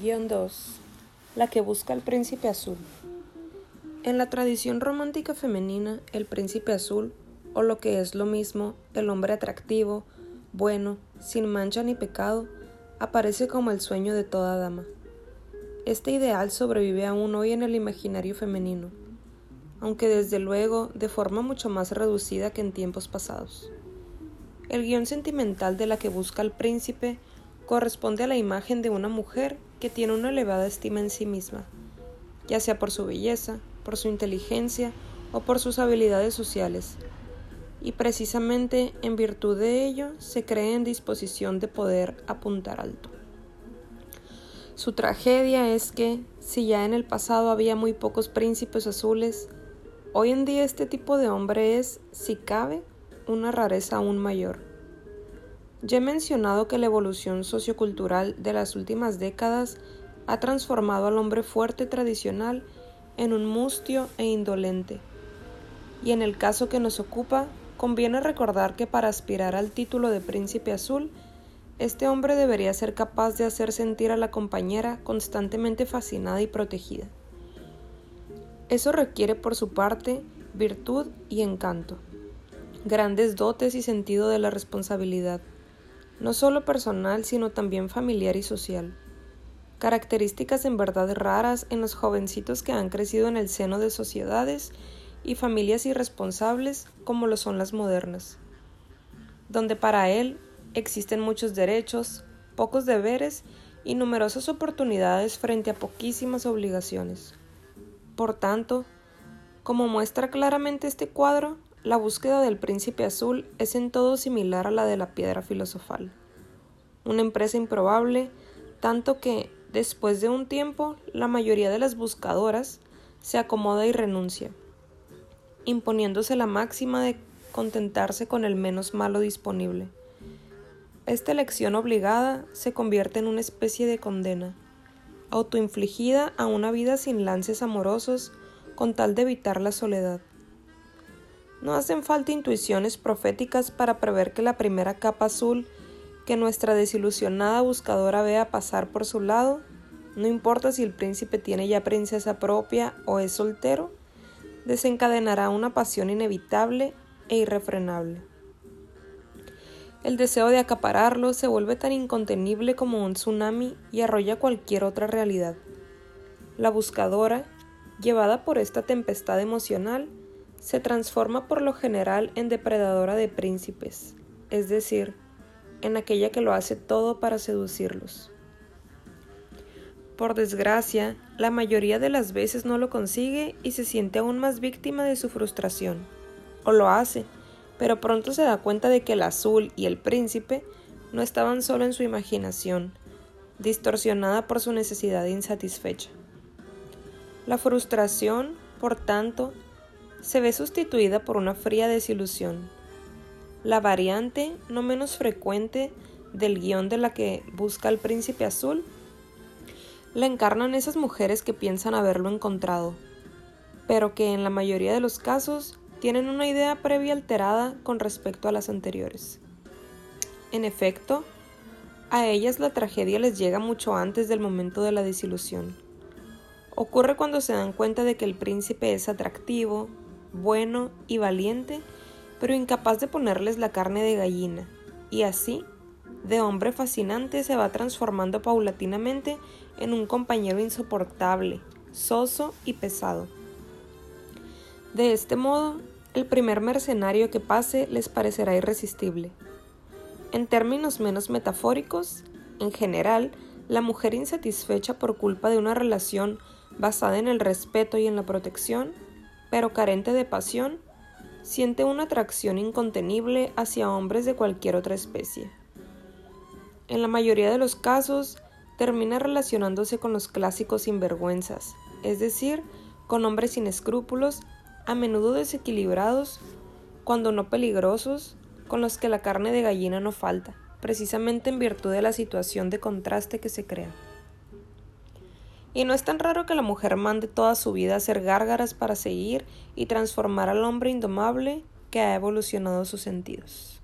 Guión 2. La que busca el príncipe azul. En la tradición romántica femenina, el príncipe azul, o lo que es lo mismo, el hombre atractivo, bueno, sin mancha ni pecado, aparece como el sueño de toda dama. Este ideal sobrevive aún hoy en el imaginario femenino, aunque desde luego de forma mucho más reducida que en tiempos pasados. El guion sentimental de la que busca el príncipe corresponde a la imagen de una mujer que tiene una elevada estima en sí misma, ya sea por su belleza, por su inteligencia o por sus habilidades sociales, y precisamente en virtud de ello se cree en disposición de poder apuntar alto. Su tragedia es que, si ya en el pasado había muy pocos príncipes azules, hoy en día este tipo de hombre es, si cabe, una rareza aún mayor. Ya he mencionado que la evolución sociocultural de las últimas décadas ha transformado al hombre fuerte tradicional en un mustio e indolente. Y en el caso que nos ocupa, conviene recordar que para aspirar al título de príncipe azul, este hombre debería ser capaz de hacer sentir a la compañera constantemente fascinada y protegida. Eso requiere por su parte virtud y encanto, grandes dotes y sentido de la responsabilidad no solo personal, sino también familiar y social. Características en verdad raras en los jovencitos que han crecido en el seno de sociedades y familias irresponsables como lo son las modernas, donde para él existen muchos derechos, pocos deberes y numerosas oportunidades frente a poquísimas obligaciones. Por tanto, como muestra claramente este cuadro, la búsqueda del príncipe azul es en todo similar a la de la piedra filosofal. Una empresa improbable, tanto que, después de un tiempo, la mayoría de las buscadoras se acomoda y renuncia, imponiéndose la máxima de contentarse con el menos malo disponible. Esta elección obligada se convierte en una especie de condena, autoinfligida a una vida sin lances amorosos con tal de evitar la soledad. No hacen falta intuiciones proféticas para prever que la primera capa azul que nuestra desilusionada buscadora vea pasar por su lado, no importa si el príncipe tiene ya princesa propia o es soltero, desencadenará una pasión inevitable e irrefrenable. El deseo de acapararlo se vuelve tan incontenible como un tsunami y arrolla cualquier otra realidad. La buscadora, llevada por esta tempestad emocional, se transforma por lo general en depredadora de príncipes, es decir, en aquella que lo hace todo para seducirlos. Por desgracia, la mayoría de las veces no lo consigue y se siente aún más víctima de su frustración. O lo hace, pero pronto se da cuenta de que el azul y el príncipe no estaban solo en su imaginación, distorsionada por su necesidad insatisfecha. La frustración, por tanto, se ve sustituida por una fría desilusión. La variante no menos frecuente del guion de la que busca el príncipe azul la encarnan esas mujeres que piensan haberlo encontrado, pero que en la mayoría de los casos tienen una idea previa alterada con respecto a las anteriores. En efecto, a ellas la tragedia les llega mucho antes del momento de la desilusión. Ocurre cuando se dan cuenta de que el príncipe es atractivo, bueno y valiente, pero incapaz de ponerles la carne de gallina, y así, de hombre fascinante se va transformando paulatinamente en un compañero insoportable, soso y pesado. De este modo, el primer mercenario que pase les parecerá irresistible. En términos menos metafóricos, en general, la mujer insatisfecha por culpa de una relación basada en el respeto y en la protección pero carente de pasión, siente una atracción incontenible hacia hombres de cualquier otra especie. En la mayoría de los casos, termina relacionándose con los clásicos sinvergüenzas, es decir, con hombres sin escrúpulos, a menudo desequilibrados, cuando no peligrosos, con los que la carne de gallina no falta, precisamente en virtud de la situación de contraste que se crea. Y no es tan raro que la mujer mande toda su vida a hacer gárgaras para seguir y transformar al hombre indomable que ha evolucionado sus sentidos.